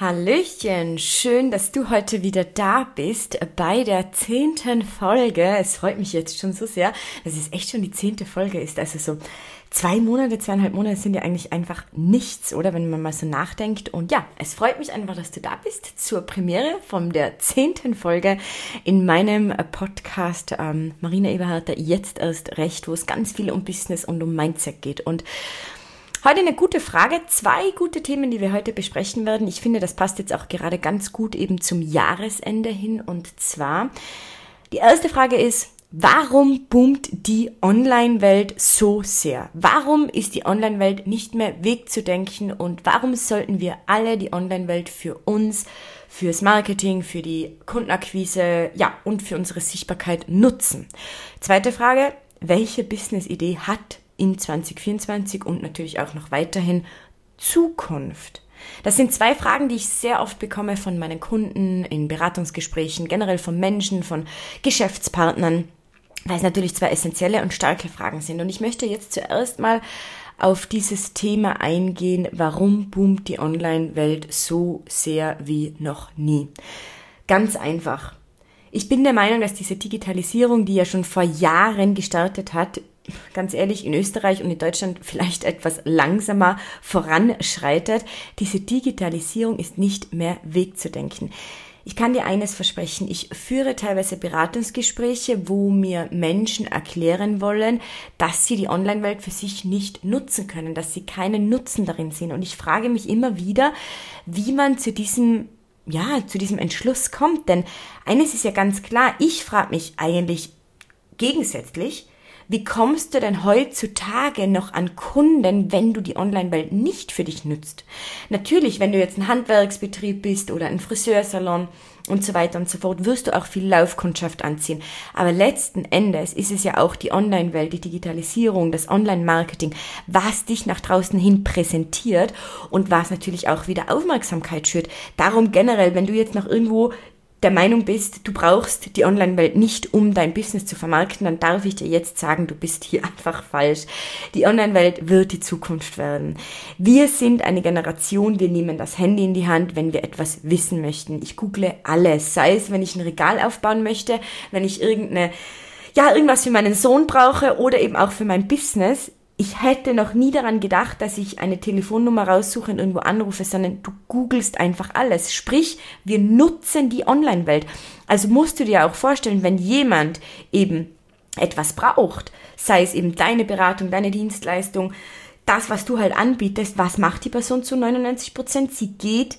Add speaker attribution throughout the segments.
Speaker 1: Hallöchen, schön, dass du heute wieder da bist bei der zehnten Folge. Es freut mich jetzt schon so sehr, dass es echt schon die zehnte Folge ist. Also so zwei Monate, zweieinhalb Monate sind ja eigentlich einfach nichts, oder? Wenn man mal so nachdenkt. Und ja, es freut mich einfach, dass du da bist zur Premiere von der zehnten Folge in meinem Podcast ähm, Marina Eberhardt, jetzt erst recht, wo es ganz viel um Business und um Mindset geht. Und Heute eine gute Frage, zwei gute Themen, die wir heute besprechen werden. Ich finde, das passt jetzt auch gerade ganz gut eben zum Jahresende hin. Und zwar, die erste Frage ist, Warum boomt die Online-Welt so sehr? Warum ist die Online-Welt nicht mehr wegzudenken und warum sollten wir alle die Online-Welt für uns, fürs Marketing, für die Kundenakquise, ja, und für unsere Sichtbarkeit nutzen? Zweite Frage, welche Business-Idee hat in 2024 und natürlich auch noch weiterhin Zukunft? Das sind zwei Fragen, die ich sehr oft bekomme von meinen Kunden in Beratungsgesprächen, generell von Menschen, von Geschäftspartnern, weil es natürlich zwei essentielle und starke Fragen sind. Und ich möchte jetzt zuerst mal auf dieses Thema eingehen, warum boomt die Online-Welt so sehr wie noch nie. Ganz einfach. Ich bin der Meinung, dass diese Digitalisierung, die ja schon vor Jahren gestartet hat, ganz ehrlich, in Österreich und in Deutschland vielleicht etwas langsamer voranschreitet. Diese Digitalisierung ist nicht mehr wegzudenken. Ich kann dir eines versprechen. Ich führe teilweise Beratungsgespräche, wo mir Menschen erklären wollen, dass sie die Online-Welt für sich nicht nutzen können, dass sie keinen Nutzen darin sehen. Und ich frage mich immer wieder, wie man zu diesem ja, zu diesem Entschluss kommt. Denn eines ist ja ganz klar, ich frage mich eigentlich gegensätzlich, wie kommst du denn heutzutage noch an Kunden, wenn du die Online-Welt nicht für dich nützt? Natürlich, wenn du jetzt ein Handwerksbetrieb bist oder ein Friseursalon und so weiter und so fort, wirst du auch viel Laufkundschaft anziehen. Aber letzten Endes ist es ja auch die Online-Welt, die Digitalisierung, das Online-Marketing, was dich nach draußen hin präsentiert und was natürlich auch wieder Aufmerksamkeit schürt. Darum generell, wenn du jetzt noch irgendwo der Meinung bist, du brauchst die Online-Welt nicht, um dein Business zu vermarkten, dann darf ich dir jetzt sagen, du bist hier einfach falsch. Die Online-Welt wird die Zukunft werden. Wir sind eine Generation, wir nehmen das Handy in die Hand, wenn wir etwas wissen möchten. Ich google alles, sei es, wenn ich ein Regal aufbauen möchte, wenn ich irgendeine ja, irgendwas für meinen Sohn brauche oder eben auch für mein Business ich hätte noch nie daran gedacht, dass ich eine Telefonnummer raussuche und irgendwo anrufe, sondern du googelst einfach alles. Sprich, wir nutzen die Online-Welt. Also musst du dir auch vorstellen, wenn jemand eben etwas braucht, sei es eben deine Beratung, deine Dienstleistung, das, was du halt anbietest, was macht die Person zu 99 Prozent? Sie geht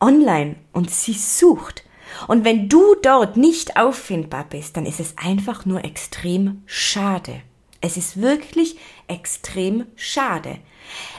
Speaker 1: online und sie sucht. Und wenn du dort nicht auffindbar bist, dann ist es einfach nur extrem schade. Es ist wirklich extrem schade.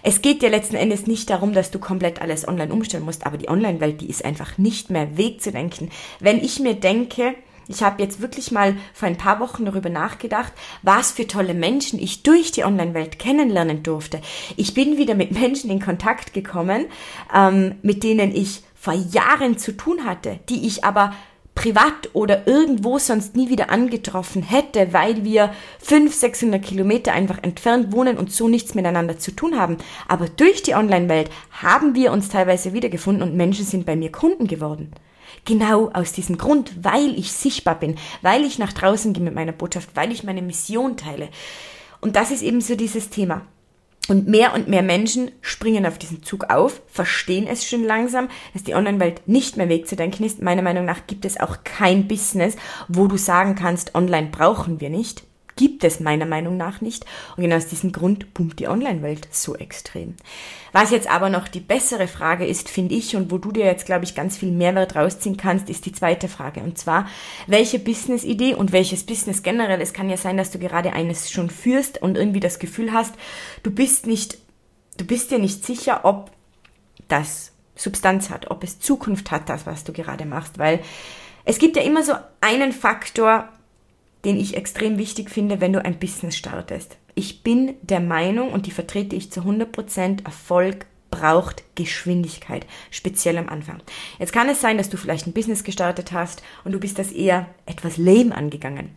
Speaker 1: Es geht dir letzten Endes nicht darum, dass du komplett alles online umstellen musst, aber die Online-Welt, die ist einfach nicht mehr wegzudenken. Wenn ich mir denke, ich habe jetzt wirklich mal vor ein paar Wochen darüber nachgedacht, was für tolle Menschen ich durch die Online-Welt kennenlernen durfte. Ich bin wieder mit Menschen in Kontakt gekommen, ähm, mit denen ich vor Jahren zu tun hatte, die ich aber privat oder irgendwo sonst nie wieder angetroffen hätte, weil wir 500, 600 Kilometer einfach entfernt wohnen und so nichts miteinander zu tun haben. Aber durch die Online-Welt haben wir uns teilweise wiedergefunden und Menschen sind bei mir Kunden geworden. Genau aus diesem Grund, weil ich sichtbar bin, weil ich nach draußen gehe mit meiner Botschaft, weil ich meine Mission teile. Und das ist eben so dieses Thema. Und mehr und mehr Menschen springen auf diesen Zug auf, verstehen es schon langsam, dass die Online-Welt nicht mehr wegzudenken ist. Meiner Meinung nach gibt es auch kein Business, wo du sagen kannst, online brauchen wir nicht gibt es meiner Meinung nach nicht. Und genau aus diesem Grund boomt die Online-Welt so extrem. Was jetzt aber noch die bessere Frage ist, finde ich, und wo du dir jetzt, glaube ich, ganz viel Mehrwert rausziehen kannst, ist die zweite Frage. Und zwar, welche Business-Idee und welches Business generell, es kann ja sein, dass du gerade eines schon führst und irgendwie das Gefühl hast, du bist nicht, du bist dir nicht sicher, ob das Substanz hat, ob es Zukunft hat, das, was du gerade machst, weil es gibt ja immer so einen Faktor, den ich extrem wichtig finde, wenn du ein Business startest. Ich bin der Meinung, und die vertrete ich zu 100%, Erfolg braucht Geschwindigkeit, speziell am Anfang. Jetzt kann es sein, dass du vielleicht ein Business gestartet hast und du bist das eher etwas lame angegangen.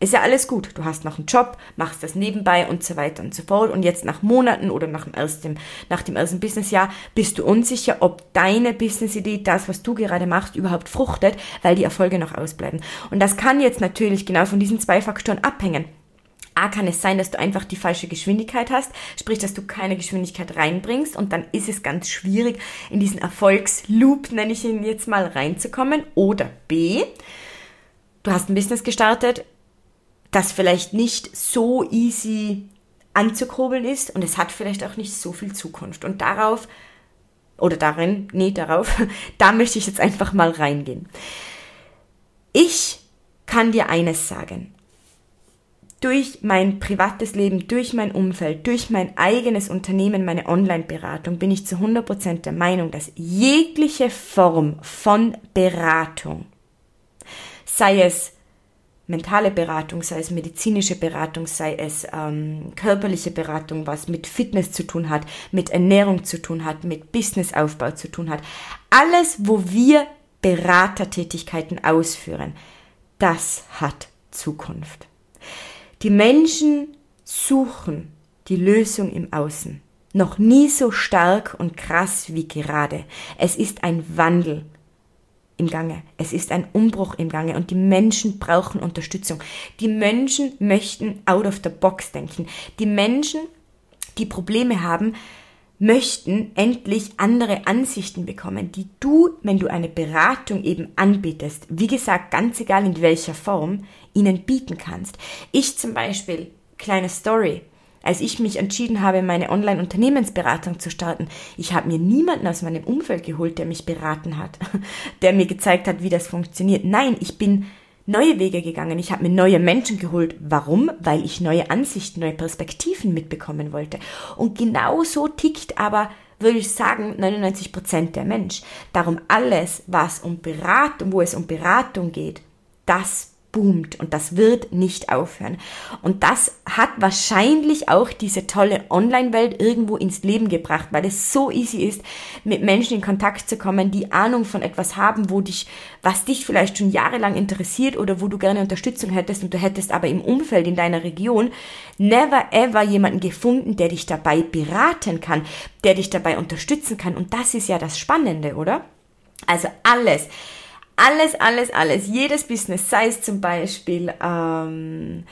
Speaker 1: Ist ja alles gut. Du hast noch einen Job, machst das nebenbei und so weiter und so fort. Und jetzt nach Monaten oder nach dem ersten, nach dem ersten Businessjahr bist du unsicher, ob deine Businessidee, das, was du gerade machst, überhaupt fruchtet, weil die Erfolge noch ausbleiben. Und das kann jetzt natürlich genau von diesen zwei Faktoren abhängen. A kann es sein, dass du einfach die falsche Geschwindigkeit hast, sprich, dass du keine Geschwindigkeit reinbringst und dann ist es ganz schwierig, in diesen Erfolgsloop, nenne ich ihn jetzt mal, reinzukommen. Oder B, du hast ein Business gestartet, das vielleicht nicht so easy anzukurbeln ist und es hat vielleicht auch nicht so viel Zukunft. Und darauf, oder darin, nee, darauf, da möchte ich jetzt einfach mal reingehen. Ich kann dir eines sagen durch mein privates Leben, durch mein Umfeld, durch mein eigenes Unternehmen, meine Online-Beratung, bin ich zu 100% der Meinung, dass jegliche Form von Beratung, sei es mentale Beratung, sei es medizinische Beratung, sei es ähm, körperliche Beratung, was mit Fitness zu tun hat, mit Ernährung zu tun hat, mit Businessaufbau zu tun hat, alles, wo wir Beratertätigkeiten ausführen, das hat Zukunft. Die Menschen suchen die Lösung im Außen. Noch nie so stark und krass wie gerade. Es ist ein Wandel im Gange. Es ist ein Umbruch im Gange und die Menschen brauchen Unterstützung. Die Menschen möchten out of the box denken. Die Menschen, die Probleme haben, möchten endlich andere Ansichten bekommen, die du, wenn du eine Beratung eben anbietest, wie gesagt, ganz egal in welcher Form, ihnen bieten kannst. Ich zum Beispiel, kleine Story, als ich mich entschieden habe, meine Online-Unternehmensberatung zu starten, ich habe mir niemanden aus meinem Umfeld geholt, der mich beraten hat, der mir gezeigt hat, wie das funktioniert. Nein, ich bin neue Wege gegangen. Ich habe mir neue Menschen geholt. Warum? Weil ich neue Ansichten, neue Perspektiven mitbekommen wollte. Und genau so tickt aber, würde ich sagen, 99 Prozent der Mensch. Darum alles, was um Beratung, wo es um Beratung geht, das boomt und das wird nicht aufhören. Und das hat wahrscheinlich auch diese tolle Online-Welt irgendwo ins Leben gebracht, weil es so easy ist, mit Menschen in Kontakt zu kommen, die Ahnung von etwas haben, wo dich, was dich vielleicht schon jahrelang interessiert oder wo du gerne Unterstützung hättest und du hättest aber im Umfeld in deiner Region never ever jemanden gefunden, der dich dabei beraten kann, der dich dabei unterstützen kann. Und das ist ja das Spannende, oder? Also alles alles, alles, alles, jedes Business, sei es zum Beispiel ähm,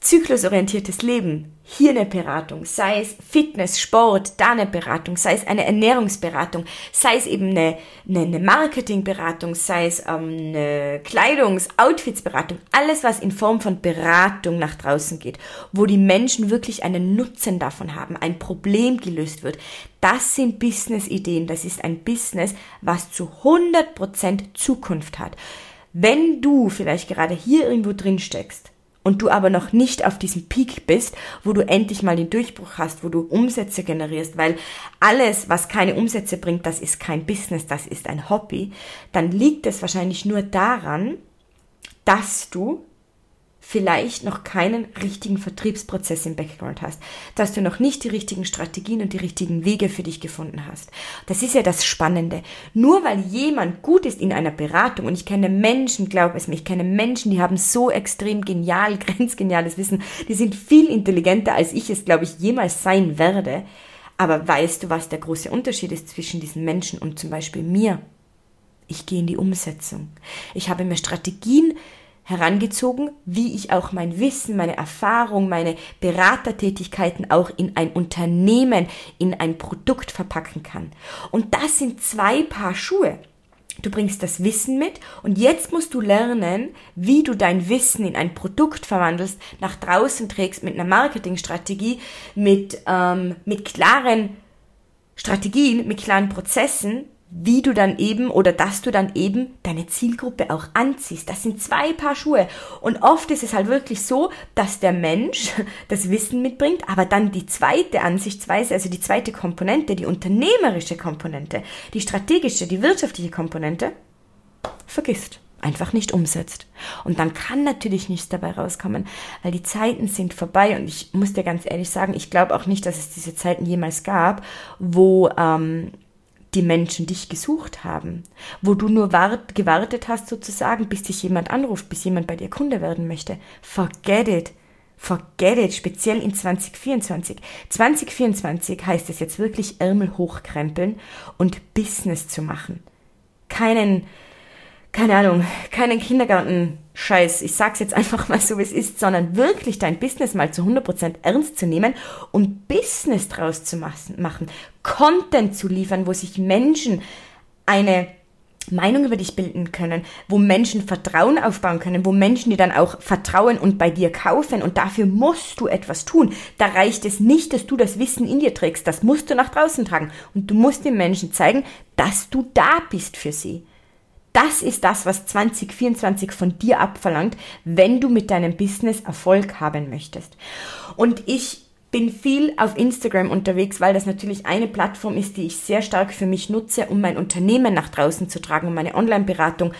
Speaker 1: zyklusorientiertes Leben, hier eine Beratung, sei es Fitness, Sport, da eine Beratung, sei es eine Ernährungsberatung, sei es eben eine, eine, eine Marketingberatung, sei es ähm, eine Kleidungs-, Outfitsberatung, alles, was in Form von Beratung nach draußen geht, wo die Menschen wirklich einen Nutzen davon haben, ein Problem gelöst wird, das sind Business-Ideen, das ist ein Business, was zu 100% Zukunft hat. Wenn du vielleicht gerade hier irgendwo drin steckst, und du aber noch nicht auf diesem Peak bist, wo du endlich mal den Durchbruch hast, wo du Umsätze generierst, weil alles, was keine Umsätze bringt, das ist kein Business, das ist ein Hobby, dann liegt es wahrscheinlich nur daran, dass du vielleicht noch keinen richtigen Vertriebsprozess im Background hast, dass du noch nicht die richtigen Strategien und die richtigen Wege für dich gefunden hast. Das ist ja das Spannende. Nur weil jemand gut ist in einer Beratung und ich kenne Menschen, glaub es mir, ich kenne Menschen, die haben so extrem genial, grenzgeniales Wissen, die sind viel intelligenter als ich es, glaube ich, jemals sein werde. Aber weißt du, was der große Unterschied ist zwischen diesen Menschen und zum Beispiel mir? Ich gehe in die Umsetzung. Ich habe mir Strategien herangezogen, wie ich auch mein Wissen, meine Erfahrung, meine Beratertätigkeiten auch in ein Unternehmen, in ein Produkt verpacken kann. Und das sind zwei Paar Schuhe. Du bringst das Wissen mit und jetzt musst du lernen, wie du dein Wissen in ein Produkt verwandelst, nach draußen trägst mit einer Marketingstrategie, mit, ähm, mit klaren Strategien, mit klaren Prozessen wie du dann eben oder dass du dann eben deine Zielgruppe auch anziehst. Das sind zwei Paar Schuhe. Und oft ist es halt wirklich so, dass der Mensch das Wissen mitbringt, aber dann die zweite Ansichtsweise, also die zweite Komponente, die unternehmerische Komponente, die strategische, die wirtschaftliche Komponente, vergisst einfach nicht umsetzt. Und dann kann natürlich nichts dabei rauskommen, weil die Zeiten sind vorbei und ich muss dir ganz ehrlich sagen, ich glaube auch nicht, dass es diese Zeiten jemals gab, wo ähm, die Menschen dich gesucht haben, wo du nur wart, gewartet hast sozusagen, bis dich jemand anruft, bis jemand bei dir Kunde werden möchte. Forget it. Forget it, speziell in 2024. 2024 heißt es jetzt wirklich Ärmel hochkrempeln und Business zu machen. Keinen keine Ahnung, keinen Kindergarten-Scheiß, ich sag's jetzt einfach mal so, wie es ist, sondern wirklich dein Business mal zu 100% ernst zu nehmen und Business draus zu machen, Content zu liefern, wo sich Menschen eine Meinung über dich bilden können, wo Menschen Vertrauen aufbauen können, wo Menschen dir dann auch vertrauen und bei dir kaufen und dafür musst du etwas tun. Da reicht es nicht, dass du das Wissen in dir trägst, das musst du nach draußen tragen und du musst den Menschen zeigen, dass du da bist für sie. Das ist das, was 2024 von dir abverlangt, wenn du mit deinem Business Erfolg haben möchtest. Und ich bin viel auf Instagram unterwegs, weil das natürlich eine Plattform ist, die ich sehr stark für mich nutze, um mein Unternehmen nach draußen zu tragen, um meine Online-Beratung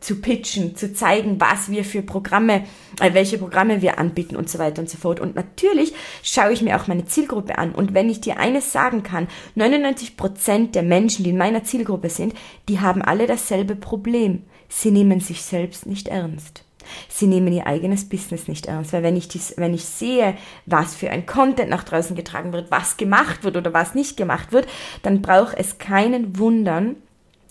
Speaker 1: zu pitchen, zu zeigen, was wir für Programme, äh, welche Programme wir anbieten und so weiter und so fort. Und natürlich schaue ich mir auch meine Zielgruppe an. Und wenn ich dir eines sagen kann, 99 Prozent der Menschen, die in meiner Zielgruppe sind, die haben alle dasselbe Problem. Sie nehmen sich selbst nicht ernst. Sie nehmen ihr eigenes Business nicht ernst, weil wenn ich, dies, wenn ich sehe, was für ein Content nach draußen getragen wird, was gemacht wird oder was nicht gemacht wird, dann braucht es keinen Wundern,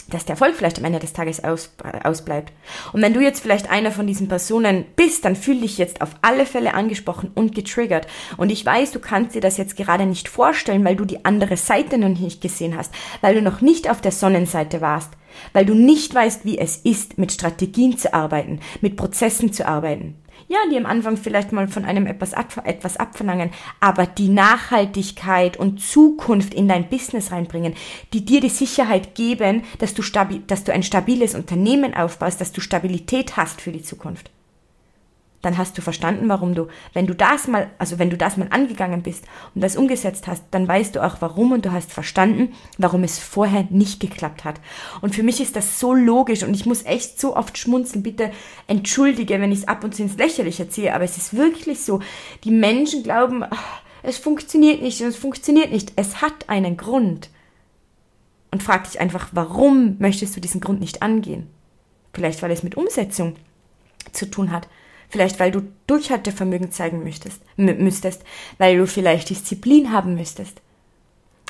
Speaker 1: dass der Erfolg vielleicht am Ende des Tages aus, ausbleibt. Und wenn du jetzt vielleicht einer von diesen Personen bist, dann fühl dich jetzt auf alle Fälle angesprochen und getriggert. Und ich weiß, du kannst dir das jetzt gerade nicht vorstellen, weil du die andere Seite noch nicht gesehen hast, weil du noch nicht auf der Sonnenseite warst, weil du nicht weißt, wie es ist, mit Strategien zu arbeiten, mit Prozessen zu arbeiten ja, die am Anfang vielleicht mal von einem etwas, etwas abverlangen, aber die Nachhaltigkeit und Zukunft in dein Business reinbringen, die dir die Sicherheit geben, dass du, stabil, dass du ein stabiles Unternehmen aufbaust, dass du Stabilität hast für die Zukunft dann hast du verstanden, warum du, wenn du das mal, also wenn du das mal angegangen bist und das umgesetzt hast, dann weißt du auch warum und du hast verstanden, warum es vorher nicht geklappt hat. Und für mich ist das so logisch und ich muss echt so oft schmunzeln. Bitte entschuldige, wenn ich es ab und zu ins Lächerliche ziehe, aber es ist wirklich so. Die Menschen glauben, es funktioniert nicht und es funktioniert nicht. Es hat einen Grund. Und frag dich einfach, warum möchtest du diesen Grund nicht angehen? Vielleicht, weil es mit Umsetzung zu tun hat. Vielleicht, weil du Durchhaltevermögen zeigen möchtest, müsstest, weil du vielleicht Disziplin haben müsstest,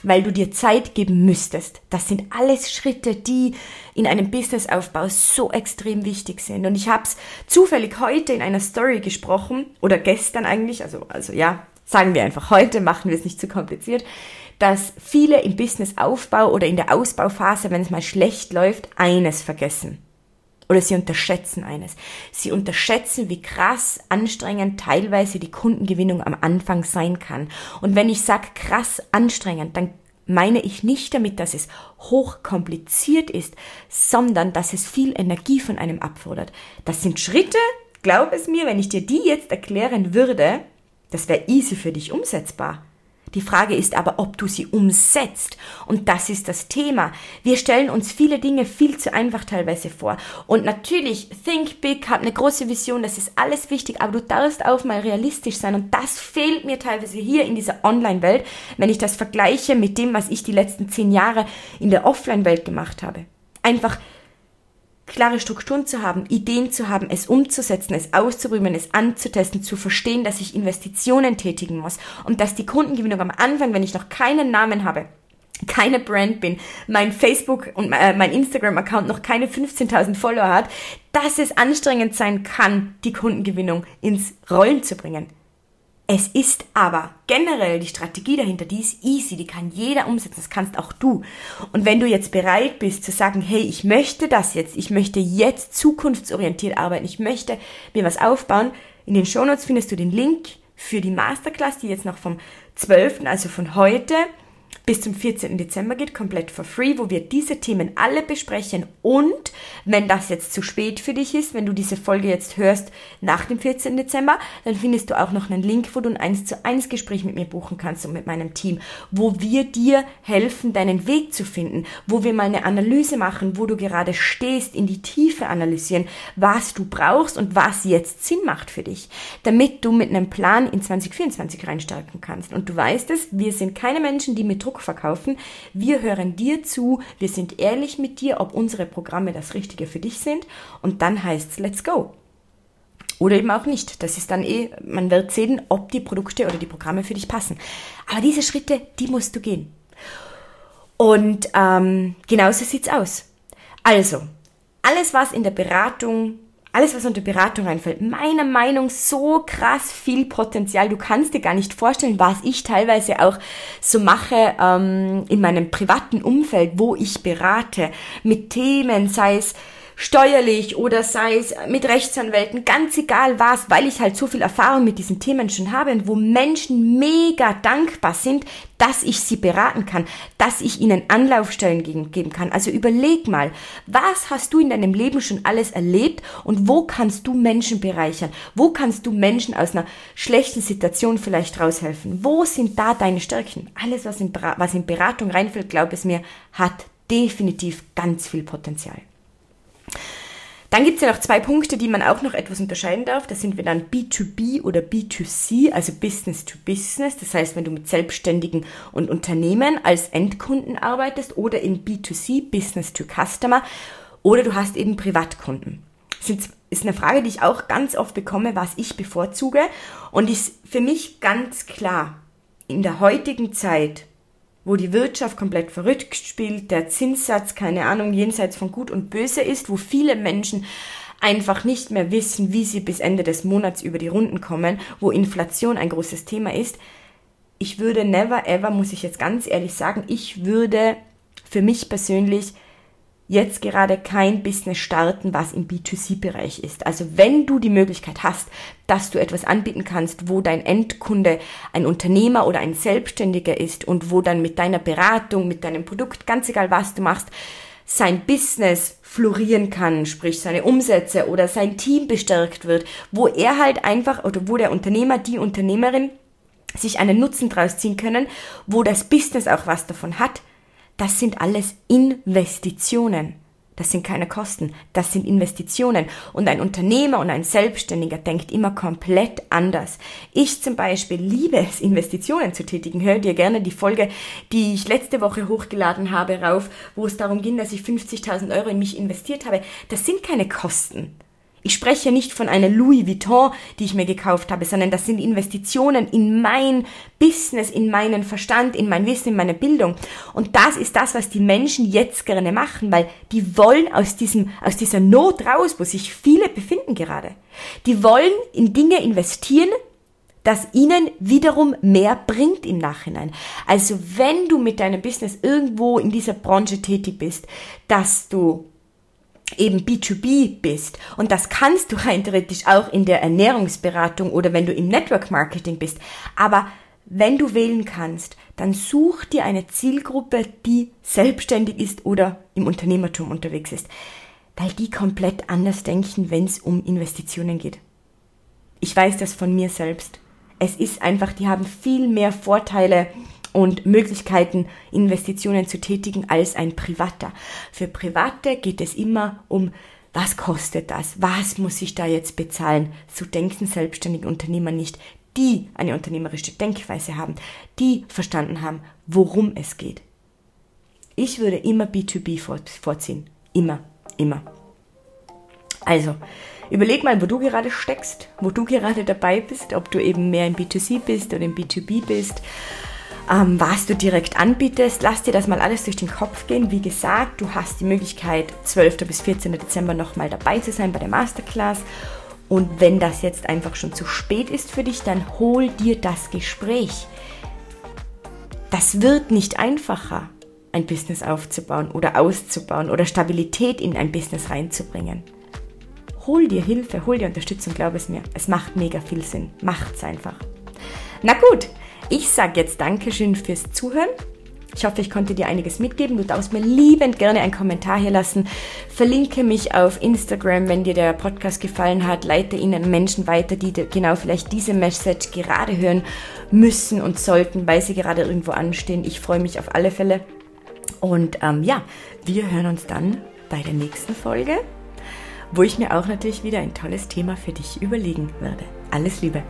Speaker 1: weil du dir Zeit geben müsstest. Das sind alles Schritte, die in einem Businessaufbau so extrem wichtig sind. Und ich habe es zufällig heute in einer Story gesprochen, oder gestern eigentlich, also, also ja, sagen wir einfach heute, machen wir es nicht zu kompliziert, dass viele im Businessaufbau oder in der Ausbauphase, wenn es mal schlecht läuft, eines vergessen. Oder sie unterschätzen eines. Sie unterschätzen, wie krass anstrengend teilweise die Kundengewinnung am Anfang sein kann. Und wenn ich sage krass anstrengend, dann meine ich nicht damit, dass es hochkompliziert ist, sondern dass es viel Energie von einem abfordert. Das sind Schritte, glaub es mir, wenn ich dir die jetzt erklären würde, das wäre easy für dich umsetzbar. Die Frage ist aber, ob du sie umsetzt. Und das ist das Thema. Wir stellen uns viele Dinge viel zu einfach teilweise vor. Und natürlich, think big, hab eine große Vision, das ist alles wichtig, aber du darfst auch mal realistisch sein. Und das fehlt mir teilweise hier in dieser Online-Welt, wenn ich das vergleiche mit dem, was ich die letzten zehn Jahre in der Offline-Welt gemacht habe. Einfach klare Strukturen zu haben, Ideen zu haben, es umzusetzen, es auszuprobieren, es anzutesten, zu verstehen, dass ich Investitionen tätigen muss und dass die Kundengewinnung am Anfang, wenn ich noch keinen Namen habe, keine Brand bin, mein Facebook und äh, mein Instagram-Account noch keine 15.000 Follower hat, dass es anstrengend sein kann, die Kundengewinnung ins Rollen zu bringen. Es ist aber generell die Strategie dahinter, die ist easy, die kann jeder umsetzen, das kannst auch du. Und wenn du jetzt bereit bist zu sagen, hey, ich möchte das jetzt, ich möchte jetzt zukunftsorientiert arbeiten, ich möchte mir was aufbauen, in den Shownotes findest du den Link für die Masterclass, die jetzt noch vom 12., also von heute, bis zum 14. Dezember geht, komplett for free, wo wir diese Themen alle besprechen. Und wenn das jetzt zu spät für dich ist, wenn du diese Folge jetzt hörst nach dem 14. Dezember, dann findest du auch noch einen Link, wo du ein 1 zu 1 Gespräch mit mir buchen kannst und mit meinem Team, wo wir dir helfen, deinen Weg zu finden, wo wir mal eine Analyse machen, wo du gerade stehst, in die Tiefe analysieren, was du brauchst und was jetzt Sinn macht für dich, damit du mit einem Plan in 2024 reinstarten kannst. Und du weißt es, wir sind keine Menschen, die mit Druck verkaufen. Wir hören dir zu, wir sind ehrlich mit dir, ob unsere Programme das Richtige für dich sind. Und dann heißt es, let's go. Oder eben auch nicht. Das ist dann eh, man wird sehen, ob die Produkte oder die Programme für dich passen. Aber diese Schritte, die musst du gehen. Und ähm, genauso sieht's aus. Also, alles, was in der Beratung alles, was unter Beratung reinfällt, meiner Meinung so krass viel Potenzial. Du kannst dir gar nicht vorstellen, was ich teilweise auch so mache ähm, in meinem privaten Umfeld, wo ich berate mit Themen, sei es steuerlich oder sei es mit Rechtsanwälten, ganz egal was, weil ich halt so viel Erfahrung mit diesen Themen schon habe und wo Menschen mega dankbar sind, dass ich sie beraten kann, dass ich ihnen Anlaufstellen geben kann. Also überleg mal, was hast du in deinem Leben schon alles erlebt und wo kannst du Menschen bereichern? Wo kannst du Menschen aus einer schlechten Situation vielleicht raushelfen? Wo sind da deine Stärken? Alles, was in, was in Beratung reinfällt, glaub es mir, hat definitiv ganz viel Potenzial. Dann gibt es ja noch zwei Punkte, die man auch noch etwas unterscheiden darf. Das sind wir dann B2B oder B2C, also Business to Business. Das heißt, wenn du mit Selbstständigen und Unternehmen als Endkunden arbeitest oder in B2C, Business to Customer, oder du hast eben Privatkunden. Das ist eine Frage, die ich auch ganz oft bekomme, was ich bevorzuge. Und ist für mich ganz klar, in der heutigen Zeit wo die Wirtschaft komplett verrückt spielt, der Zinssatz, keine Ahnung, jenseits von Gut und Böse ist, wo viele Menschen einfach nicht mehr wissen, wie sie bis Ende des Monats über die Runden kommen, wo Inflation ein großes Thema ist. Ich würde never ever, muss ich jetzt ganz ehrlich sagen, ich würde für mich persönlich jetzt gerade kein Business starten, was im B2C-Bereich ist. Also wenn du die Möglichkeit hast, dass du etwas anbieten kannst, wo dein Endkunde ein Unternehmer oder ein Selbstständiger ist und wo dann mit deiner Beratung, mit deinem Produkt, ganz egal was du machst, sein Business florieren kann, sprich seine Umsätze oder sein Team bestärkt wird, wo er halt einfach oder wo der Unternehmer, die Unternehmerin sich einen Nutzen draus ziehen können, wo das Business auch was davon hat, das sind alles Investitionen. Das sind keine Kosten, das sind Investitionen. Und ein Unternehmer und ein Selbstständiger denkt immer komplett anders. Ich zum Beispiel liebe es, Investitionen zu tätigen. Hör dir gerne die Folge, die ich letzte Woche hochgeladen habe, rauf, wo es darum ging, dass ich 50.000 Euro in mich investiert habe. Das sind keine Kosten. Ich spreche nicht von einer Louis Vuitton, die ich mir gekauft habe, sondern das sind Investitionen in mein Business, in meinen Verstand, in mein Wissen, in meine Bildung. Und das ist das, was die Menschen jetzt gerne machen, weil die wollen aus diesem, aus dieser Not raus, wo sich viele befinden gerade. Die wollen in Dinge investieren, das ihnen wiederum mehr bringt im Nachhinein. Also wenn du mit deinem Business irgendwo in dieser Branche tätig bist, dass du eben B2B bist. Und das kannst du rein theoretisch auch in der Ernährungsberatung oder wenn du im Network Marketing bist. Aber wenn du wählen kannst, dann such dir eine Zielgruppe, die selbstständig ist oder im Unternehmertum unterwegs ist. Weil die komplett anders denken, wenn es um Investitionen geht. Ich weiß das von mir selbst. Es ist einfach, die haben viel mehr Vorteile und Möglichkeiten, Investitionen zu tätigen als ein Privater. Für Private geht es immer um was kostet das? Was muss ich da jetzt bezahlen? So denken selbstständige Unternehmer nicht, die eine unternehmerische Denkweise haben, die verstanden haben, worum es geht. Ich würde immer B2B vorziehen. Immer, immer. Also, überleg mal, wo du gerade steckst, wo du gerade dabei bist, ob du eben mehr im B2C bist oder im B2B bist ähm, was du direkt anbietest. Lass dir das mal alles durch den Kopf gehen. Wie gesagt, du hast die Möglichkeit, 12. bis 14. Dezember nochmal dabei zu sein bei der Masterclass. Und wenn das jetzt einfach schon zu spät ist für dich, dann hol dir das Gespräch. Das wird nicht einfacher, ein Business aufzubauen oder auszubauen oder Stabilität in ein Business reinzubringen. Hol dir Hilfe, hol dir Unterstützung, glaub es mir. Es macht mega viel Sinn. Macht's einfach. Na gut, ich sage jetzt Dankeschön fürs Zuhören Ich hoffe, ich konnte dir einiges mitgeben. Du darfst mir liebend gerne einen Kommentar hier lassen. Verlinke mich auf Instagram, wenn dir der Podcast gefallen hat. Leite ihn an Menschen weiter, die genau vielleicht diese Message gerade hören müssen und sollten, weil sie gerade irgendwo anstehen. Ich freue mich auf alle Fälle. Und ähm, ja, wir hören uns dann bei der nächsten Folge, wo ich mir auch natürlich wieder ein tolles Thema für dich überlegen werde. Alles Liebe!